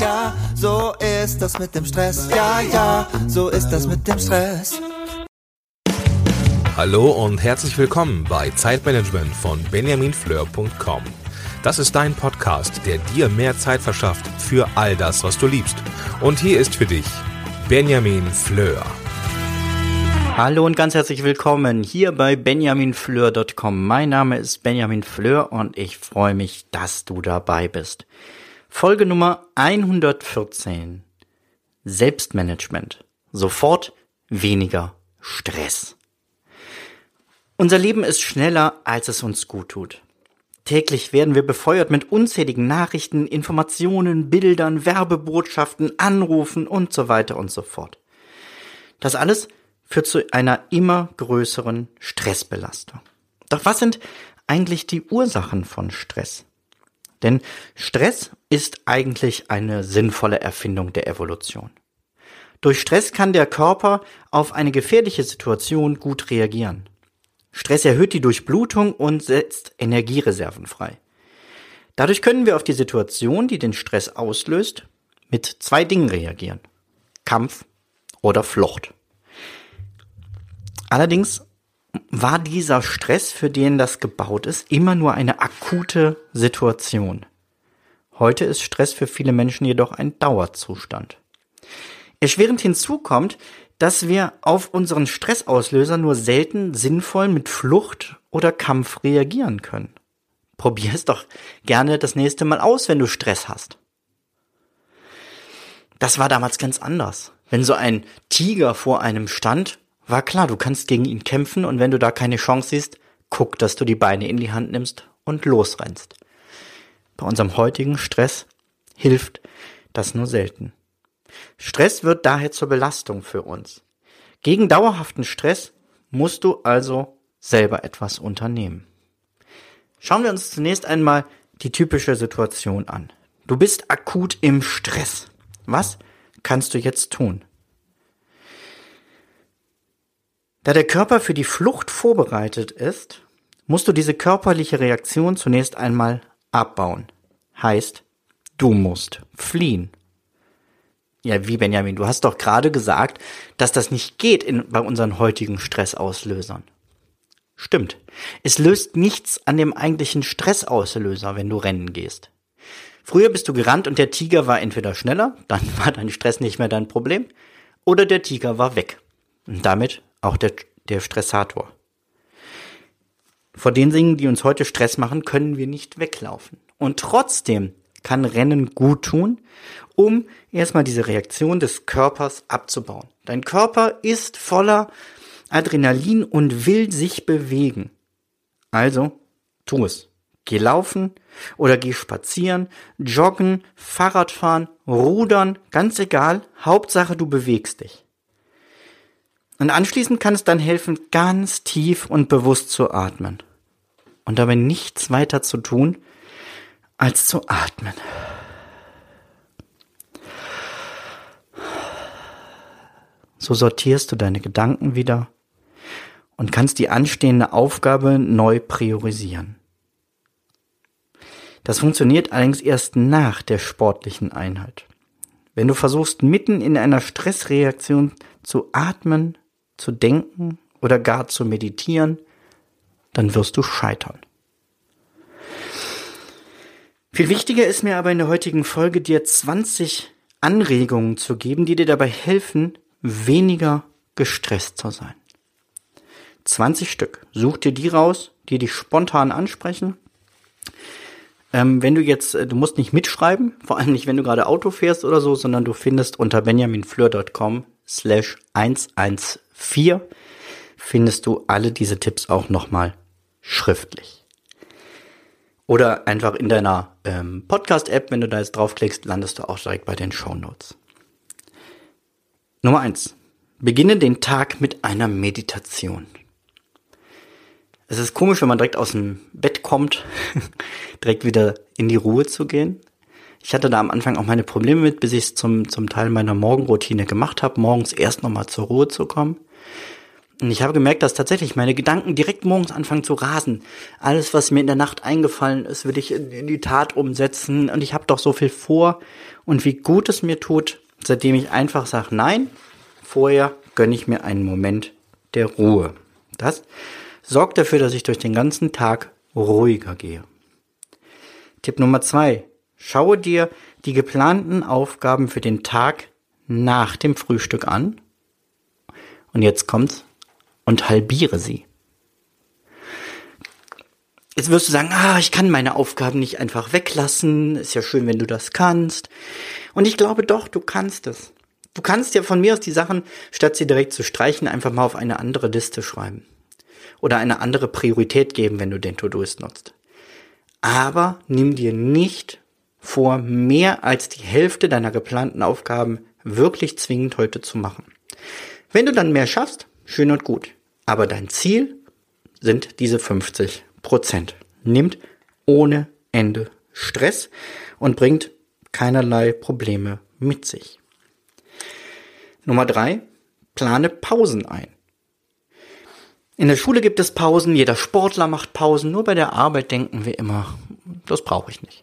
ja, so ist das mit dem Stress. Ja, ja, so ist das mit dem Stress. Hallo und herzlich willkommen bei Zeitmanagement von benjaminfleur.com. Das ist dein Podcast, der dir mehr Zeit verschafft für all das, was du liebst. Und hier ist für dich Benjamin Fleur. Hallo und ganz herzlich willkommen hier bei benjaminfleur.com. Mein Name ist Benjamin Fleur und ich freue mich, dass du dabei bist. Folge Nummer 114. Selbstmanagement. Sofort weniger Stress. Unser Leben ist schneller, als es uns gut tut. Täglich werden wir befeuert mit unzähligen Nachrichten, Informationen, Bildern, Werbebotschaften, Anrufen und so weiter und so fort. Das alles führt zu einer immer größeren Stressbelastung. Doch was sind eigentlich die Ursachen von Stress? Denn Stress ist eigentlich eine sinnvolle Erfindung der Evolution. Durch Stress kann der Körper auf eine gefährliche Situation gut reagieren. Stress erhöht die Durchblutung und setzt Energiereserven frei. Dadurch können wir auf die Situation, die den Stress auslöst, mit zwei Dingen reagieren. Kampf oder Flucht. Allerdings war dieser Stress, für den das gebaut ist, immer nur eine akute Situation. Heute ist Stress für viele Menschen jedoch ein Dauerzustand. Erschwerend hinzu kommt, dass wir auf unseren Stressauslöser nur selten sinnvoll mit Flucht oder Kampf reagieren können. Probier es doch gerne das nächste Mal aus, wenn du Stress hast. Das war damals ganz anders. Wenn so ein Tiger vor einem stand, war klar, du kannst gegen ihn kämpfen und wenn du da keine Chance siehst, guck, dass du die Beine in die Hand nimmst und losrennst. Bei unserem heutigen Stress hilft das nur selten. Stress wird daher zur Belastung für uns. Gegen dauerhaften Stress musst du also selber etwas unternehmen. Schauen wir uns zunächst einmal die typische Situation an. Du bist akut im Stress. Was kannst du jetzt tun? Da der Körper für die Flucht vorbereitet ist, musst du diese körperliche Reaktion zunächst einmal abbauen. Heißt, du musst fliehen. Ja, wie Benjamin, du hast doch gerade gesagt, dass das nicht geht in, bei unseren heutigen Stressauslösern. Stimmt. Es löst nichts an dem eigentlichen Stressauslöser, wenn du rennen gehst. Früher bist du gerannt und der Tiger war entweder schneller, dann war dein Stress nicht mehr dein Problem, oder der Tiger war weg. Und damit auch der, der Stressator. Vor den Dingen, die uns heute Stress machen, können wir nicht weglaufen. Und trotzdem kann Rennen gut tun, um erstmal diese Reaktion des Körpers abzubauen. Dein Körper ist voller Adrenalin und will sich bewegen. Also, tu es. Geh laufen oder geh spazieren, joggen, Fahrradfahren, rudern, ganz egal, Hauptsache du bewegst dich. Und anschließend kann es dann helfen, ganz tief und bewusst zu atmen. Und dabei nichts weiter zu tun, als zu atmen. So sortierst du deine Gedanken wieder und kannst die anstehende Aufgabe neu priorisieren. Das funktioniert allerdings erst nach der sportlichen Einheit. Wenn du versuchst, mitten in einer Stressreaktion zu atmen, zu denken oder gar zu meditieren, dann wirst du scheitern. Viel wichtiger ist mir aber in der heutigen Folge dir 20 Anregungen zu geben, die dir dabei helfen, weniger gestresst zu sein. 20 Stück. Such dir die raus, die dich spontan ansprechen. Ähm, wenn du jetzt, äh, du musst nicht mitschreiben, vor allem nicht, wenn du gerade Auto fährst oder so, sondern du findest unter benjaminfleur.com slash 114 findest du alle diese Tipps auch nochmal schriftlich. Oder einfach in deiner ähm, Podcast-App, wenn du da jetzt draufklickst, landest du auch direkt bei den Show Notes. Nummer eins: Beginne den Tag mit einer Meditation. Es ist komisch, wenn man direkt aus dem Bett kommt, direkt wieder in die Ruhe zu gehen. Ich hatte da am Anfang auch meine Probleme mit, bis ich es zum, zum Teil meiner Morgenroutine gemacht habe, morgens erst nochmal zur Ruhe zu kommen. Und ich habe gemerkt, dass tatsächlich meine Gedanken direkt morgens anfangen zu rasen. Alles, was mir in der Nacht eingefallen ist, will ich in, die Tat umsetzen. Und ich habe doch so viel vor. Und wie gut es mir tut, seitdem ich einfach sage, nein, vorher gönne ich mir einen Moment der Ruhe. Das sorgt dafür, dass ich durch den ganzen Tag ruhiger gehe. Tipp Nummer zwei. Schaue dir die geplanten Aufgaben für den Tag nach dem Frühstück an. Und jetzt kommt's. Und halbiere sie. Jetzt wirst du sagen, ah, ich kann meine Aufgaben nicht einfach weglassen. Ist ja schön, wenn du das kannst. Und ich glaube doch, du kannst es. Du kannst ja von mir aus die Sachen, statt sie direkt zu streichen, einfach mal auf eine andere Liste schreiben. Oder eine andere Priorität geben, wenn du den To-Doist nutzt. Aber nimm dir nicht vor, mehr als die Hälfte deiner geplanten Aufgaben wirklich zwingend heute zu machen. Wenn du dann mehr schaffst, schön und gut. Aber dein Ziel sind diese 50 Prozent. Nimmt ohne Ende Stress und bringt keinerlei Probleme mit sich. Nummer drei, plane Pausen ein. In der Schule gibt es Pausen, jeder Sportler macht Pausen, nur bei der Arbeit denken wir immer, das brauche ich nicht.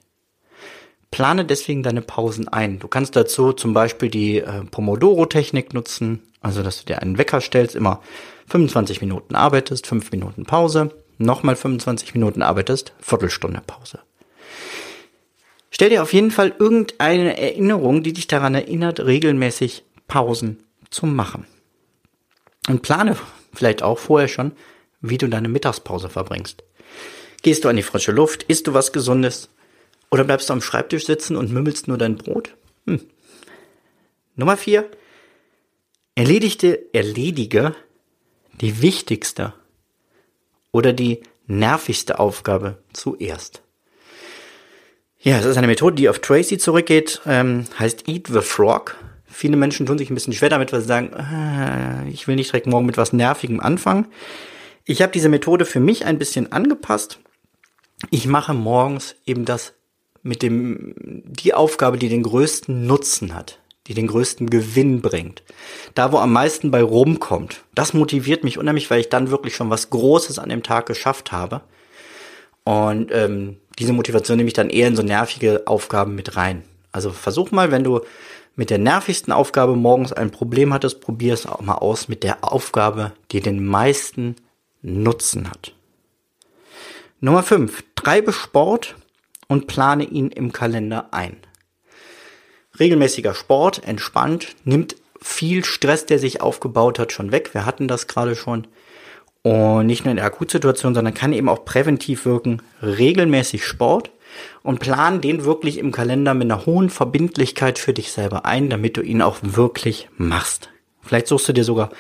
Plane deswegen deine Pausen ein. Du kannst dazu zum Beispiel die äh, Pomodoro-Technik nutzen, also dass du dir einen Wecker stellst, immer 25 Minuten arbeitest, 5 Minuten Pause, nochmal 25 Minuten arbeitest, Viertelstunde Pause. Stell dir auf jeden Fall irgendeine Erinnerung, die dich daran erinnert, regelmäßig Pausen zu machen. Und plane vielleicht auch vorher schon, wie du deine Mittagspause verbringst. Gehst du an die frische Luft? Isst du was Gesundes? Oder bleibst du am Schreibtisch sitzen und mümmelst nur dein Brot? Hm. Nummer vier. Erledigte, erledige die wichtigste oder die nervigste Aufgabe zuerst. Ja, es ist eine Methode, die auf Tracy zurückgeht, ähm, heißt Eat the Frog. Viele Menschen tun sich ein bisschen schwer damit, weil sie sagen, äh, ich will nicht direkt morgen mit was Nervigem anfangen. Ich habe diese Methode für mich ein bisschen angepasst. Ich mache morgens eben das mit dem, die Aufgabe, die den größten Nutzen hat, die den größten Gewinn bringt. Da, wo am meisten bei rumkommt. Das motiviert mich unheimlich, weil ich dann wirklich schon was Großes an dem Tag geschafft habe. Und ähm, diese Motivation nehme ich dann eher in so nervige Aufgaben mit rein. Also versuch mal, wenn du mit der nervigsten Aufgabe morgens ein Problem hattest, probier es auch mal aus mit der Aufgabe, die den meisten Nutzen hat. Nummer 5. Treibe Sport und plane ihn im Kalender ein. Regelmäßiger Sport, entspannt, nimmt viel Stress, der sich aufgebaut hat, schon weg. Wir hatten das gerade schon. Und nicht nur in der Akutsituation, sondern kann eben auch präventiv wirken. Regelmäßig Sport und plan den wirklich im Kalender mit einer hohen Verbindlichkeit für dich selber ein, damit du ihn auch wirklich machst. Vielleicht suchst du dir sogar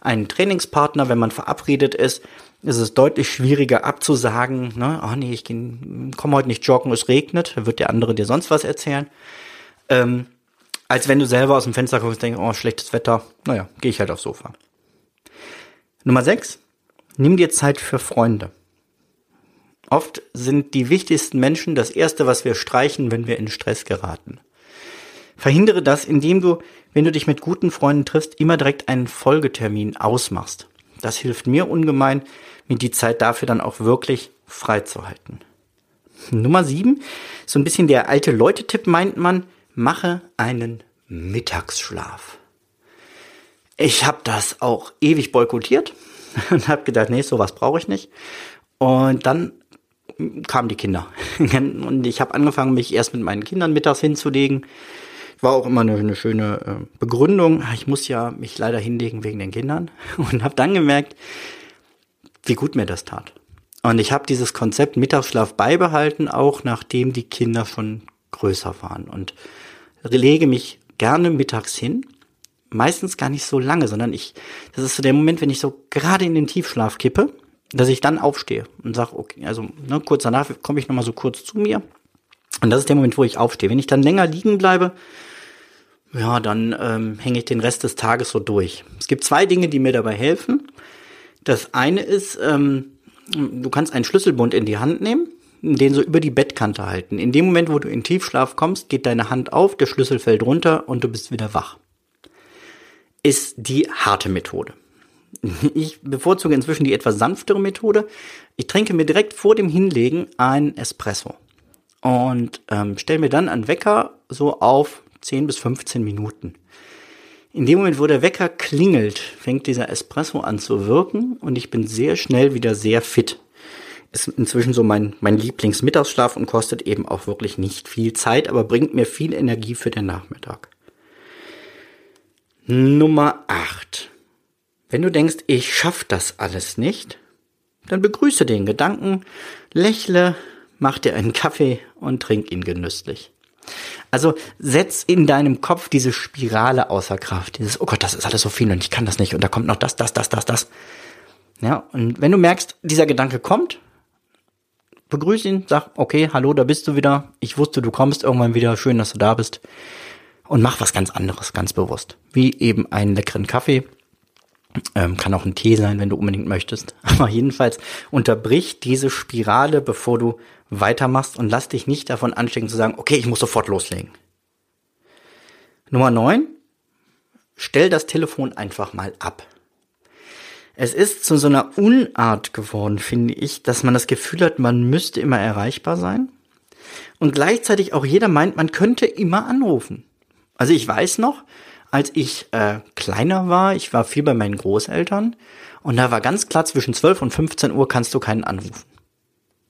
einen Trainingspartner, wenn man verabredet ist. Ist es deutlich schwieriger abzusagen, ne, oh nee, ich komme heute nicht joggen, es regnet, wird der andere dir sonst was erzählen. Ähm, als wenn du selber aus dem Fenster guckst und denkst, oh, schlechtes Wetter, naja, gehe ich halt aufs Sofa. Nummer 6. Nimm dir Zeit für Freunde. Oft sind die wichtigsten Menschen das Erste, was wir streichen, wenn wir in Stress geraten. Verhindere das, indem du, wenn du dich mit guten Freunden triffst, immer direkt einen Folgetermin ausmachst. Das hilft mir ungemein, mir die Zeit dafür dann auch wirklich freizuhalten. Nummer sieben, so ein bisschen der alte Leute-Tipp meint man, mache einen Mittagsschlaf. Ich habe das auch ewig boykottiert und habe gedacht, nee, sowas brauche ich nicht. Und dann kamen die Kinder. Und ich habe angefangen, mich erst mit meinen Kindern mittags hinzulegen. War auch immer eine, eine schöne äh, Begründung. Ich muss ja mich leider hinlegen wegen den Kindern. Und habe dann gemerkt, wie gut mir das tat. Und ich habe dieses Konzept Mittagsschlaf beibehalten, auch nachdem die Kinder schon größer waren. Und lege mich gerne mittags hin. Meistens gar nicht so lange, sondern ich, das ist so der Moment, wenn ich so gerade in den Tiefschlaf kippe dass ich dann aufstehe und sage, okay, also ne, kurz danach komme ich nochmal so kurz zu mir. Und das ist der Moment, wo ich aufstehe. Wenn ich dann länger liegen bleibe, ja, dann ähm, hänge ich den Rest des Tages so durch. Es gibt zwei Dinge, die mir dabei helfen. Das eine ist, ähm, du kannst einen Schlüsselbund in die Hand nehmen, den so über die Bettkante halten. In dem Moment, wo du in Tiefschlaf kommst, geht deine Hand auf, der Schlüssel fällt runter und du bist wieder wach. Ist die harte Methode. Ich bevorzuge inzwischen die etwas sanftere Methode. Ich trinke mir direkt vor dem Hinlegen ein Espresso und ähm, stelle mir dann einen Wecker so auf 10 bis 15 Minuten. In dem Moment, wo der Wecker klingelt, fängt dieser Espresso an zu wirken und ich bin sehr schnell wieder sehr fit. Ist inzwischen so mein, mein Lieblingsmittagsschlaf und kostet eben auch wirklich nicht viel Zeit, aber bringt mir viel Energie für den Nachmittag. Nummer 8. Wenn du denkst, ich schaff das alles nicht, dann begrüße den Gedanken, lächle, mach dir einen Kaffee und trink ihn genüsslich. Also setz in deinem Kopf diese Spirale außer Kraft. Dieses, oh Gott, das ist alles so viel und ich kann das nicht und da kommt noch das, das, das, das, das. Ja, und wenn du merkst, dieser Gedanke kommt, begrüß ihn, sag, okay, hallo, da bist du wieder. Ich wusste, du kommst irgendwann wieder. Schön, dass du da bist. Und mach was ganz anderes, ganz bewusst. Wie eben einen leckeren Kaffee. Ähm, kann auch ein Tee sein, wenn du unbedingt möchtest. Aber jedenfalls unterbrich diese Spirale, bevor du weitermachst und lass dich nicht davon anstecken zu sagen, okay, ich muss sofort loslegen. Nummer 9. Stell das Telefon einfach mal ab. Es ist zu so einer Unart geworden, finde ich, dass man das Gefühl hat, man müsste immer erreichbar sein. Und gleichzeitig auch jeder meint, man könnte immer anrufen. Also ich weiß noch, als ich äh, kleiner war, ich war viel bei meinen Großeltern und da war ganz klar, zwischen 12 und 15 Uhr kannst du keinen anrufen.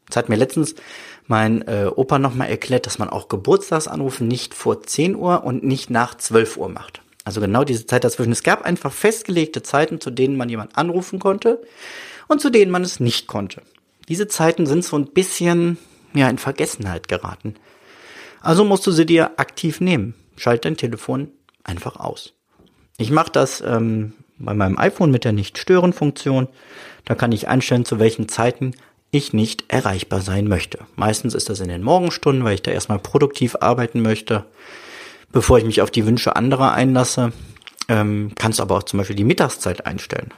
Das hat mir letztens mein äh, Opa nochmal erklärt, dass man auch Geburtstagsanrufe nicht vor 10 Uhr und nicht nach 12 Uhr macht. Also genau diese Zeit dazwischen. Es gab einfach festgelegte Zeiten, zu denen man jemand anrufen konnte und zu denen man es nicht konnte. Diese Zeiten sind so ein bisschen ja in Vergessenheit geraten. Also musst du sie dir aktiv nehmen. Schalt dein Telefon einfach aus. Ich mache das ähm, bei meinem iPhone mit der Nicht-Stören-Funktion. Da kann ich einstellen, zu welchen Zeiten ich nicht erreichbar sein möchte. Meistens ist das in den Morgenstunden, weil ich da erstmal produktiv arbeiten möchte, bevor ich mich auf die Wünsche anderer einlasse. Ähm, kannst aber auch zum Beispiel die Mittagszeit einstellen.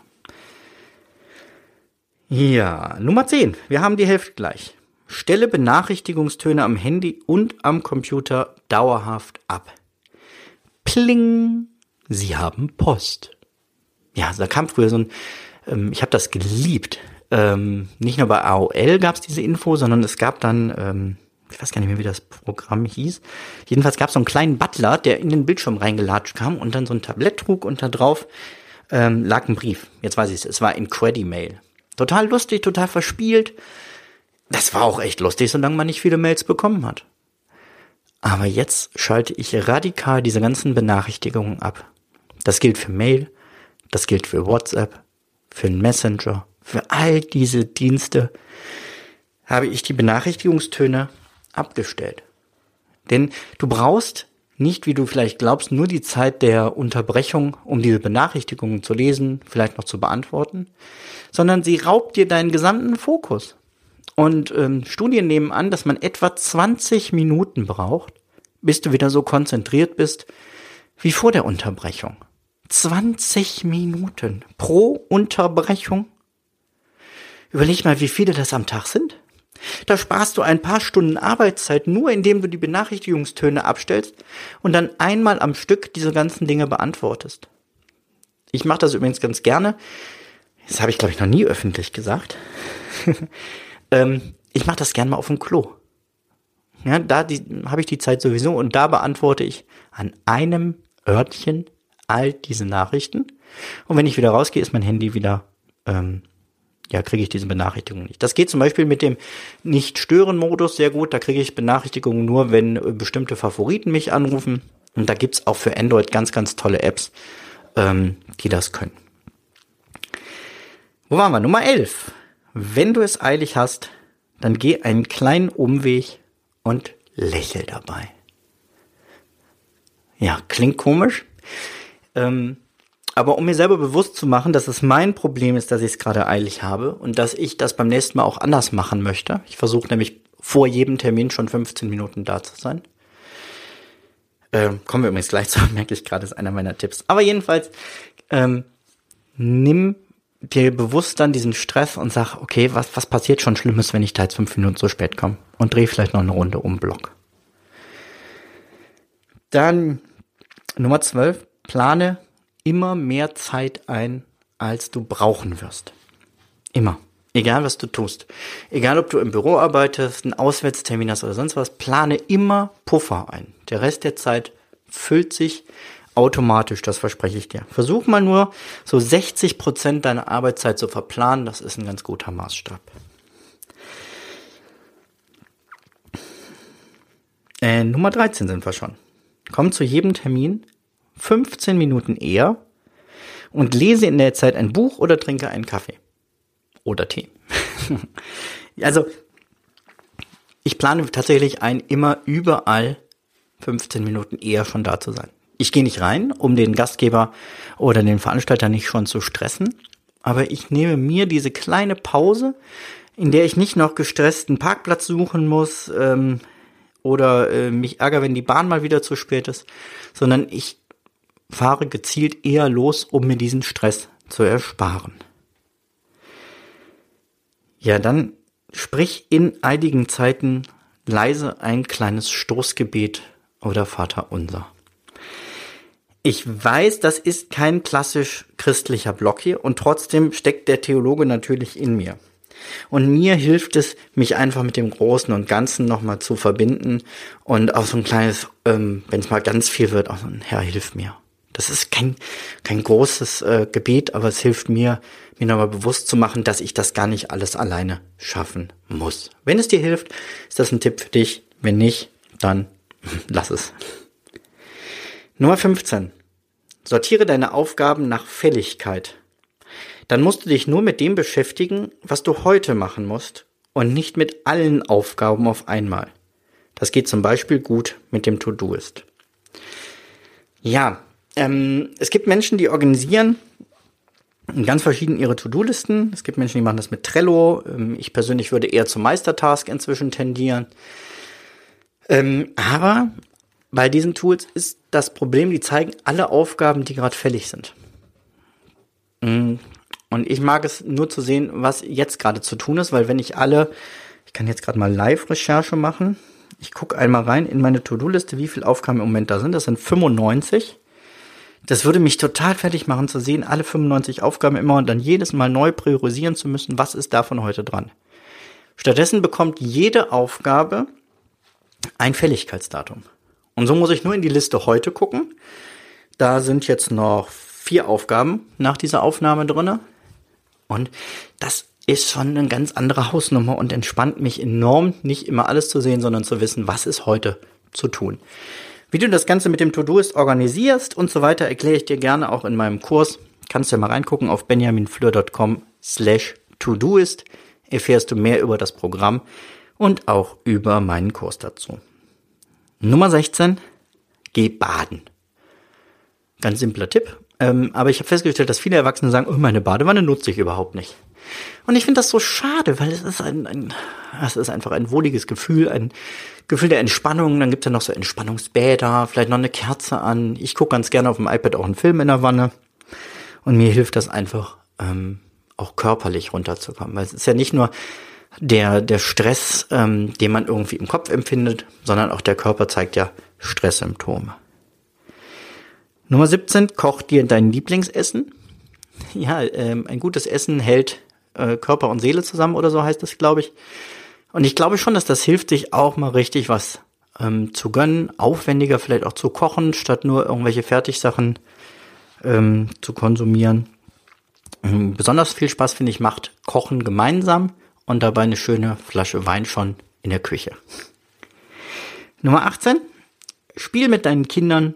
Ja, Nummer 10. Wir haben die Hälfte gleich. Stelle Benachrichtigungstöne am Handy und am Computer dauerhaft ab. Pling! Sie haben Post. Ja, da kam früher so ein, ähm, ich habe das geliebt ähm, nicht nur bei AOL gab es diese Info, sondern es gab dann, ähm, ich weiß gar nicht mehr, wie das Programm hieß. Jedenfalls gab es so einen kleinen Butler, der in den Bildschirm reingelatscht kam und dann so ein Tablett trug und da drauf ähm, lag ein Brief. Jetzt weiß ich es, es war in Mail. Total lustig, total verspielt. Das war auch echt lustig, solange man nicht viele Mails bekommen hat. Aber jetzt schalte ich radikal diese ganzen Benachrichtigungen ab. Das gilt für Mail, das gilt für WhatsApp, für Messenger, für all diese Dienste habe ich die Benachrichtigungstöne abgestellt. Denn du brauchst nicht, wie du vielleicht glaubst, nur die Zeit der Unterbrechung, um diese Benachrichtigungen zu lesen, vielleicht noch zu beantworten, sondern sie raubt dir deinen gesamten Fokus. Und ähm, Studien nehmen an, dass man etwa 20 Minuten braucht, bis du wieder so konzentriert bist wie vor der Unterbrechung. 20 Minuten pro Unterbrechung Überleg mal, wie viele das am Tag sind. Da sparst du ein paar Stunden Arbeitszeit nur, indem du die Benachrichtigungstöne abstellst und dann einmal am Stück diese ganzen Dinge beantwortest. Ich mache das übrigens ganz gerne. Das habe ich, glaube ich, noch nie öffentlich gesagt. ähm, ich mache das gerne mal auf dem Klo. Ja, da habe ich die Zeit sowieso und da beantworte ich an einem Örtchen all diese Nachrichten. Und wenn ich wieder rausgehe, ist mein Handy wieder ähm, ja, kriege ich diese Benachrichtigung nicht. Das geht zum Beispiel mit dem Nicht-Stören-Modus sehr gut. Da kriege ich Benachrichtigungen nur, wenn äh, bestimmte Favoriten mich anrufen. Und da gibt's auch für Android ganz, ganz tolle Apps, ähm, die das können. Wo waren wir? Nummer 11. Wenn du es eilig hast, dann geh einen kleinen Umweg und lächel dabei. Ja, klingt komisch. Ähm, aber um mir selber bewusst zu machen, dass es mein Problem ist, dass ich es gerade eilig habe und dass ich das beim nächsten Mal auch anders machen möchte. Ich versuche nämlich vor jedem Termin schon 15 Minuten da zu sein. Ähm, kommen wir übrigens gleich zu, merke ich gerade, ist einer meiner Tipps. Aber jedenfalls, ähm, nimm dir bewusst dann diesen Stress und sag, okay, was, was passiert schon Schlimmes, wenn ich da jetzt fünf Minuten zu spät komme? Und dreh vielleicht noch eine Runde um Block. Dann Nummer 12, plane immer mehr Zeit ein, als du brauchen wirst. Immer. Egal was du tust. Egal ob du im Büro arbeitest, einen Auswärtstermin hast oder sonst was, plane immer Puffer ein. Der Rest der Zeit füllt sich automatisch, das verspreche ich dir. Versuch mal nur so 60 Prozent deiner Arbeitszeit zu verplanen, das ist ein ganz guter Maßstab. Äh, Nummer 13 sind wir schon. Komm zu jedem Termin 15 Minuten eher und lese in der Zeit ein Buch oder trinke einen Kaffee oder Tee. also, ich plane tatsächlich ein, immer überall 15 Minuten eher schon da zu sein. Ich gehe nicht rein, um den Gastgeber oder den Veranstalter nicht schon zu stressen, aber ich nehme mir diese kleine Pause, in der ich nicht noch gestresst einen Parkplatz suchen muss ähm, oder äh, mich ärgere, wenn die Bahn mal wieder zu spät ist, sondern ich fahre gezielt eher los, um mir diesen Stress zu ersparen. Ja, dann sprich in einigen Zeiten leise ein kleines Stoßgebet oder Vater unser. Ich weiß, das ist kein klassisch christlicher Block hier und trotzdem steckt der Theologe natürlich in mir. Und mir hilft es, mich einfach mit dem Großen und Ganzen nochmal zu verbinden und auch so ein kleines, ähm, wenn es mal ganz viel wird, auch so ein Herr, hilf mir. Das ist kein, kein großes äh, Gebet, aber es hilft mir, mir nochmal bewusst zu machen, dass ich das gar nicht alles alleine schaffen muss. Wenn es dir hilft, ist das ein Tipp für dich. Wenn nicht, dann lass es. Nummer 15. Sortiere deine Aufgaben nach Fälligkeit. Dann musst du dich nur mit dem beschäftigen, was du heute machen musst und nicht mit allen Aufgaben auf einmal. Das geht zum Beispiel gut mit dem To-Do-Ist. Ja, ähm, es gibt Menschen, die organisieren ganz verschieden ihre To-Do-Listen. Es gibt Menschen, die machen das mit Trello. Ähm, ich persönlich würde eher zum Meistertask inzwischen tendieren. Ähm, aber bei diesen Tools ist das Problem, die zeigen alle Aufgaben, die gerade fällig sind. Mm, und ich mag es nur zu sehen, was jetzt gerade zu tun ist, weil wenn ich alle, ich kann jetzt gerade mal Live-Recherche machen. Ich gucke einmal rein in meine To-Do-Liste, wie viele Aufgaben im Moment da sind. Das sind 95. Das würde mich total fertig machen zu sehen, alle 95 Aufgaben immer und dann jedes Mal neu priorisieren zu müssen, was ist davon heute dran. Stattdessen bekommt jede Aufgabe ein Fälligkeitsdatum. Und so muss ich nur in die Liste heute gucken. Da sind jetzt noch vier Aufgaben nach dieser Aufnahme drinne. Und das ist schon eine ganz andere Hausnummer und entspannt mich enorm, nicht immer alles zu sehen, sondern zu wissen, was ist heute zu tun. Wie du das Ganze mit dem To-Do-Ist organisierst und so weiter, erkläre ich dir gerne auch in meinem Kurs. Kannst du ja mal reingucken auf benjaminfleur.com slash To-Doist. Erfährst du mehr über das Programm und auch über meinen Kurs dazu. Nummer 16. Geh baden. Ganz simpler Tipp. Ähm, aber ich habe festgestellt, dass viele Erwachsene sagen, oh, meine Badewanne nutze ich überhaupt nicht. Und ich finde das so schade, weil es ist ein, ein, es ist einfach ein wohliges Gefühl, ein Gefühl der Entspannung. Dann gibt es ja noch so Entspannungsbäder, vielleicht noch eine Kerze an. Ich gucke ganz gerne auf dem iPad auch einen Film in der Wanne. Und mir hilft das einfach, ähm, auch körperlich runterzukommen. Weil es ist ja nicht nur der, der Stress, ähm, den man irgendwie im Kopf empfindet, sondern auch der Körper zeigt ja Stresssymptome. Nummer 17, koch dir dein Lieblingsessen. Ja, ähm, ein gutes Essen hält äh, Körper und Seele zusammen oder so heißt das, glaube ich. Und ich glaube schon, dass das hilft, sich auch mal richtig was ähm, zu gönnen, aufwendiger vielleicht auch zu kochen, statt nur irgendwelche Fertigsachen ähm, zu konsumieren. Ähm, besonders viel Spaß, finde ich, macht Kochen gemeinsam und dabei eine schöne Flasche Wein schon in der Küche. Nummer 18. Spiel mit deinen Kindern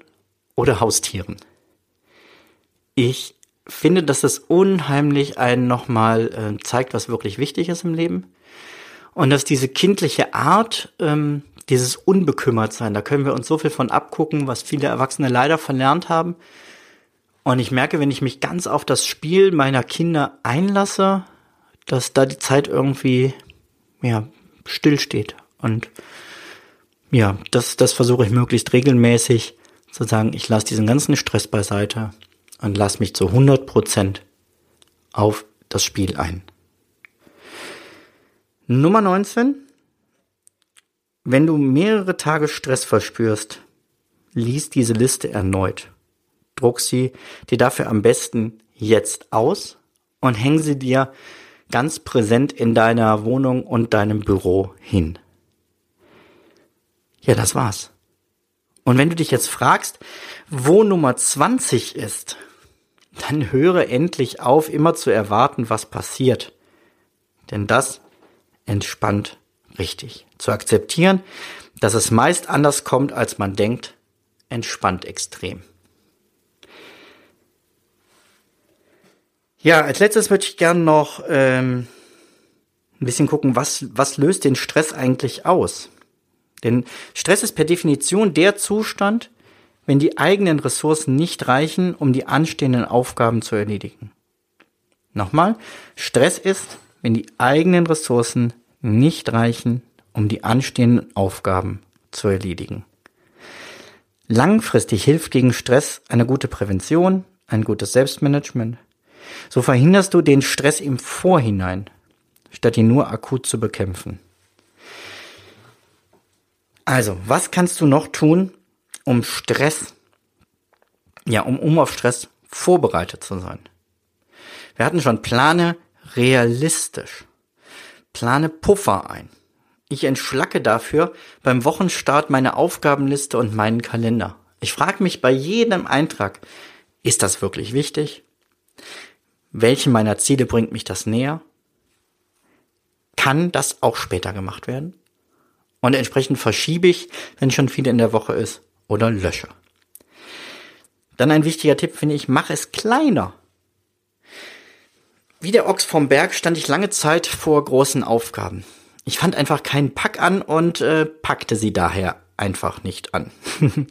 oder Haustieren. Ich finde, dass es unheimlich einen nochmal äh, zeigt, was wirklich wichtig ist im Leben. Und dass diese kindliche Art, ähm, dieses Unbekümmertsein, da können wir uns so viel von abgucken, was viele Erwachsene leider verlernt haben. Und ich merke, wenn ich mich ganz auf das Spiel meiner Kinder einlasse, dass da die Zeit irgendwie, ja, stillsteht. Und ja, das, das versuche ich möglichst regelmäßig zu sagen, ich lasse diesen ganzen Stress beiseite und lass mich zu 100 Prozent auf das Spiel ein. Nummer 19. Wenn du mehrere Tage Stress verspürst, lies diese Liste erneut. Druck sie dir dafür am besten jetzt aus und häng sie dir ganz präsent in deiner Wohnung und deinem Büro hin. Ja, das war's. Und wenn du dich jetzt fragst, wo Nummer 20 ist, dann höre endlich auf, immer zu erwarten, was passiert. Denn das entspannt richtig. Zu akzeptieren, dass es meist anders kommt, als man denkt, entspannt extrem. Ja, als letztes würde ich gern noch ähm, ein bisschen gucken, was, was löst den Stress eigentlich aus? Denn Stress ist per Definition der Zustand, wenn die eigenen Ressourcen nicht reichen, um die anstehenden Aufgaben zu erledigen. Nochmal, Stress ist, wenn die eigenen Ressourcen nicht reichen, um die anstehenden Aufgaben zu erledigen. Langfristig hilft gegen Stress eine gute Prävention, ein gutes Selbstmanagement. So verhinderst du den Stress im Vorhinein, statt ihn nur akut zu bekämpfen. Also, was kannst du noch tun, um Stress, ja, um, um auf Stress vorbereitet zu sein? Wir hatten schon Plane realistisch. Plane Puffer ein. Ich entschlacke dafür beim Wochenstart meine Aufgabenliste und meinen Kalender. Ich frage mich bei jedem Eintrag, ist das wirklich wichtig? Welche meiner Ziele bringt mich das näher? Kann das auch später gemacht werden? Und entsprechend verschiebe ich, wenn schon viel in der Woche ist, oder lösche. Dann ein wichtiger Tipp finde ich, mach es kleiner. Wie der Ochs vom Berg stand ich lange Zeit vor großen Aufgaben. Ich fand einfach keinen Pack an und äh, packte sie daher einfach nicht an.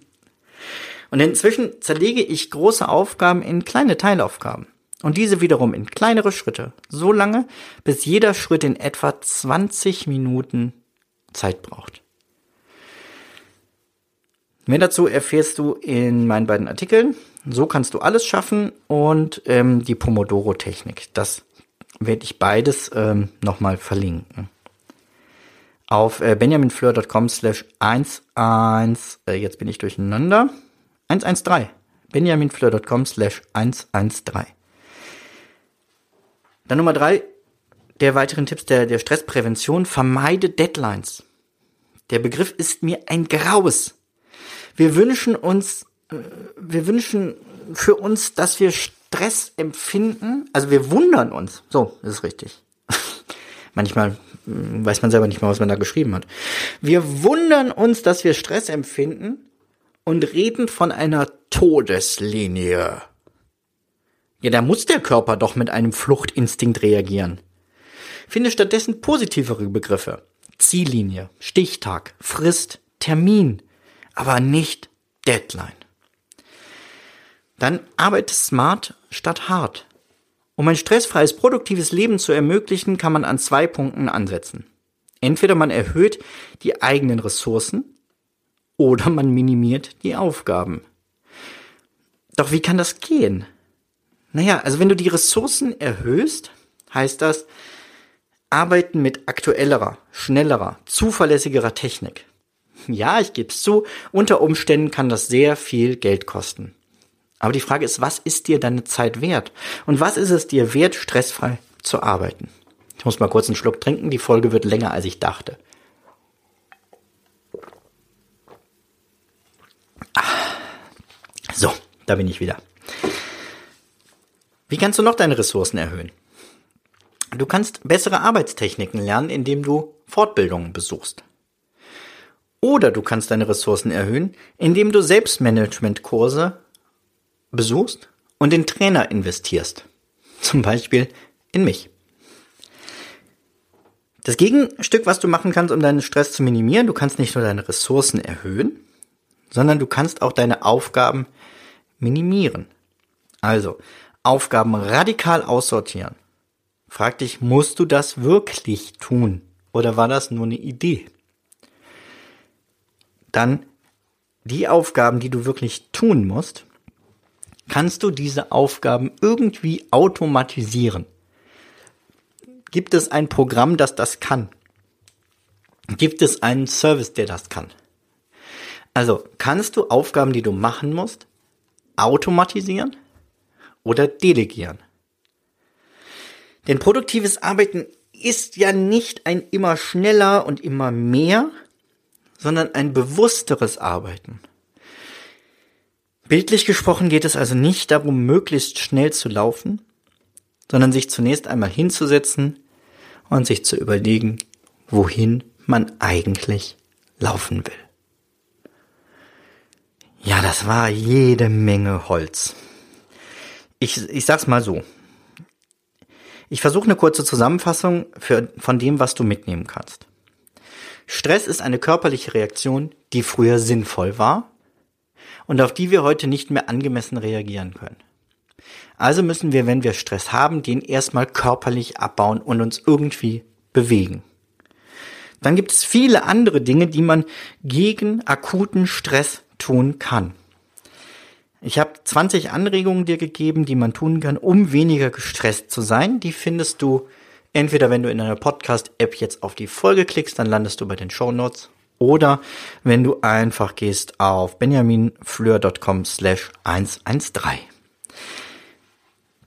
und inzwischen zerlege ich große Aufgaben in kleine Teilaufgaben. Und diese wiederum in kleinere Schritte. So lange, bis jeder Schritt in etwa 20 Minuten Zeit braucht. Mehr dazu erfährst du in meinen beiden Artikeln. So kannst du alles schaffen und ähm, die Pomodoro-Technik. Das werde ich beides ähm, nochmal verlinken. Auf äh, benjaminfleur.com slash 11, äh, jetzt bin ich durcheinander, 113. benjaminfleur.com slash 113. Dann Nummer drei, der weiteren Tipps der, der Stressprävention, vermeide Deadlines. Der Begriff ist mir ein Graus. Wir wünschen uns, äh, wir wünschen für uns, dass wir Stress empfinden. Also wir wundern uns. So, ist richtig. Manchmal hm, weiß man selber nicht mal, was man da geschrieben hat. Wir wundern uns, dass wir Stress empfinden und reden von einer Todeslinie. Ja, da muss der Körper doch mit einem Fluchtinstinkt reagieren. Finde stattdessen positivere Begriffe. Ziellinie, Stichtag, Frist, Termin, aber nicht Deadline. Dann arbeite smart statt hart. Um ein stressfreies, produktives Leben zu ermöglichen, kann man an zwei Punkten ansetzen. Entweder man erhöht die eigenen Ressourcen oder man minimiert die Aufgaben. Doch wie kann das gehen? Naja, also wenn du die Ressourcen erhöhst, heißt das, arbeiten mit aktuellerer, schnellerer, zuverlässigerer Technik. Ja, ich gebe es zu, unter Umständen kann das sehr viel Geld kosten. Aber die Frage ist, was ist dir deine Zeit wert? Und was ist es dir wert, stressfrei zu arbeiten? Ich muss mal kurz einen Schluck trinken, die Folge wird länger, als ich dachte. So, da bin ich wieder. Wie kannst du noch deine Ressourcen erhöhen? Du kannst bessere Arbeitstechniken lernen, indem du Fortbildungen besuchst. Oder du kannst deine Ressourcen erhöhen, indem du Selbstmanagementkurse besuchst und in Trainer investierst. Zum Beispiel in mich. Das Gegenstück, was du machen kannst, um deinen Stress zu minimieren, du kannst nicht nur deine Ressourcen erhöhen, sondern du kannst auch deine Aufgaben minimieren. Also Aufgaben radikal aussortieren. Frag dich, musst du das wirklich tun? Oder war das nur eine Idee? Dann die Aufgaben, die du wirklich tun musst, kannst du diese Aufgaben irgendwie automatisieren. Gibt es ein Programm, das das kann? Gibt es einen Service, der das kann? Also kannst du Aufgaben, die du machen musst, automatisieren? oder delegieren. Denn produktives Arbeiten ist ja nicht ein immer schneller und immer mehr, sondern ein bewussteres Arbeiten. Bildlich gesprochen geht es also nicht darum, möglichst schnell zu laufen, sondern sich zunächst einmal hinzusetzen und sich zu überlegen, wohin man eigentlich laufen will. Ja, das war jede Menge Holz. Ich, ich sag's mal so. Ich versuche eine kurze Zusammenfassung für, von dem, was du mitnehmen kannst. Stress ist eine körperliche Reaktion, die früher sinnvoll war und auf die wir heute nicht mehr angemessen reagieren können. Also müssen wir, wenn wir Stress haben, den erstmal körperlich abbauen und uns irgendwie bewegen. Dann gibt es viele andere Dinge, die man gegen akuten Stress tun kann. Ich habe 20 Anregungen dir gegeben, die man tun kann, um weniger gestresst zu sein. Die findest du entweder, wenn du in einer Podcast-App jetzt auf die Folge klickst, dann landest du bei den Show Notes. Oder wenn du einfach gehst auf benjaminfleur.com slash 113.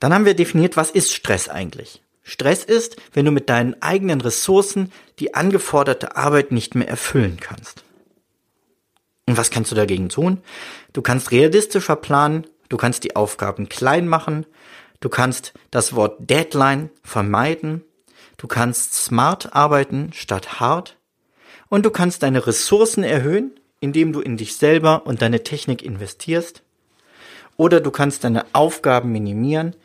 Dann haben wir definiert, was ist Stress eigentlich? Stress ist, wenn du mit deinen eigenen Ressourcen die angeforderte Arbeit nicht mehr erfüllen kannst. Und was kannst du dagegen tun? Du kannst realistischer planen, du kannst die Aufgaben klein machen, du kannst das Wort Deadline vermeiden, du kannst smart arbeiten statt hart und du kannst deine Ressourcen erhöhen, indem du in dich selber und deine Technik investierst. Oder du kannst deine Aufgaben minimieren,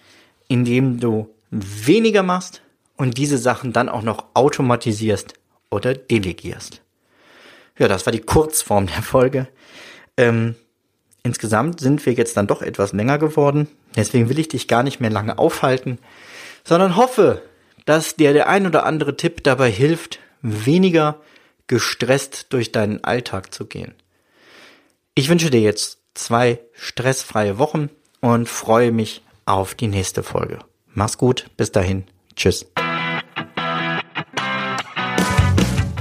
indem du weniger machst und diese Sachen dann auch noch automatisierst oder delegierst. Ja, das war die Kurzform der Folge. Ähm, insgesamt sind wir jetzt dann doch etwas länger geworden. Deswegen will ich dich gar nicht mehr lange aufhalten, sondern hoffe, dass dir der ein oder andere Tipp dabei hilft, weniger gestresst durch deinen Alltag zu gehen. Ich wünsche dir jetzt zwei stressfreie Wochen und freue mich auf die nächste Folge. Mach's gut, bis dahin. Tschüss.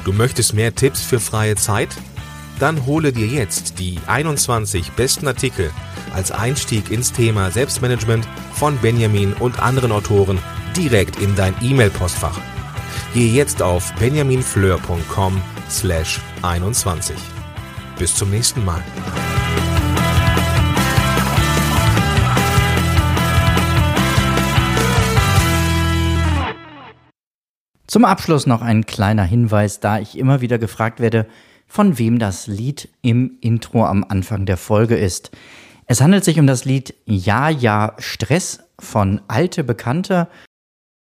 Du möchtest mehr Tipps für freie Zeit? Dann hole dir jetzt die 21 besten Artikel als Einstieg ins Thema Selbstmanagement von Benjamin und anderen Autoren direkt in dein E-Mail-Postfach. Gehe jetzt auf benjaminfleur.com slash 21. Bis zum nächsten Mal. Zum Abschluss noch ein kleiner Hinweis, da ich immer wieder gefragt werde, von wem das Lied im Intro am Anfang der Folge ist. Es handelt sich um das Lied Ja, ja, Stress von Alte Bekannte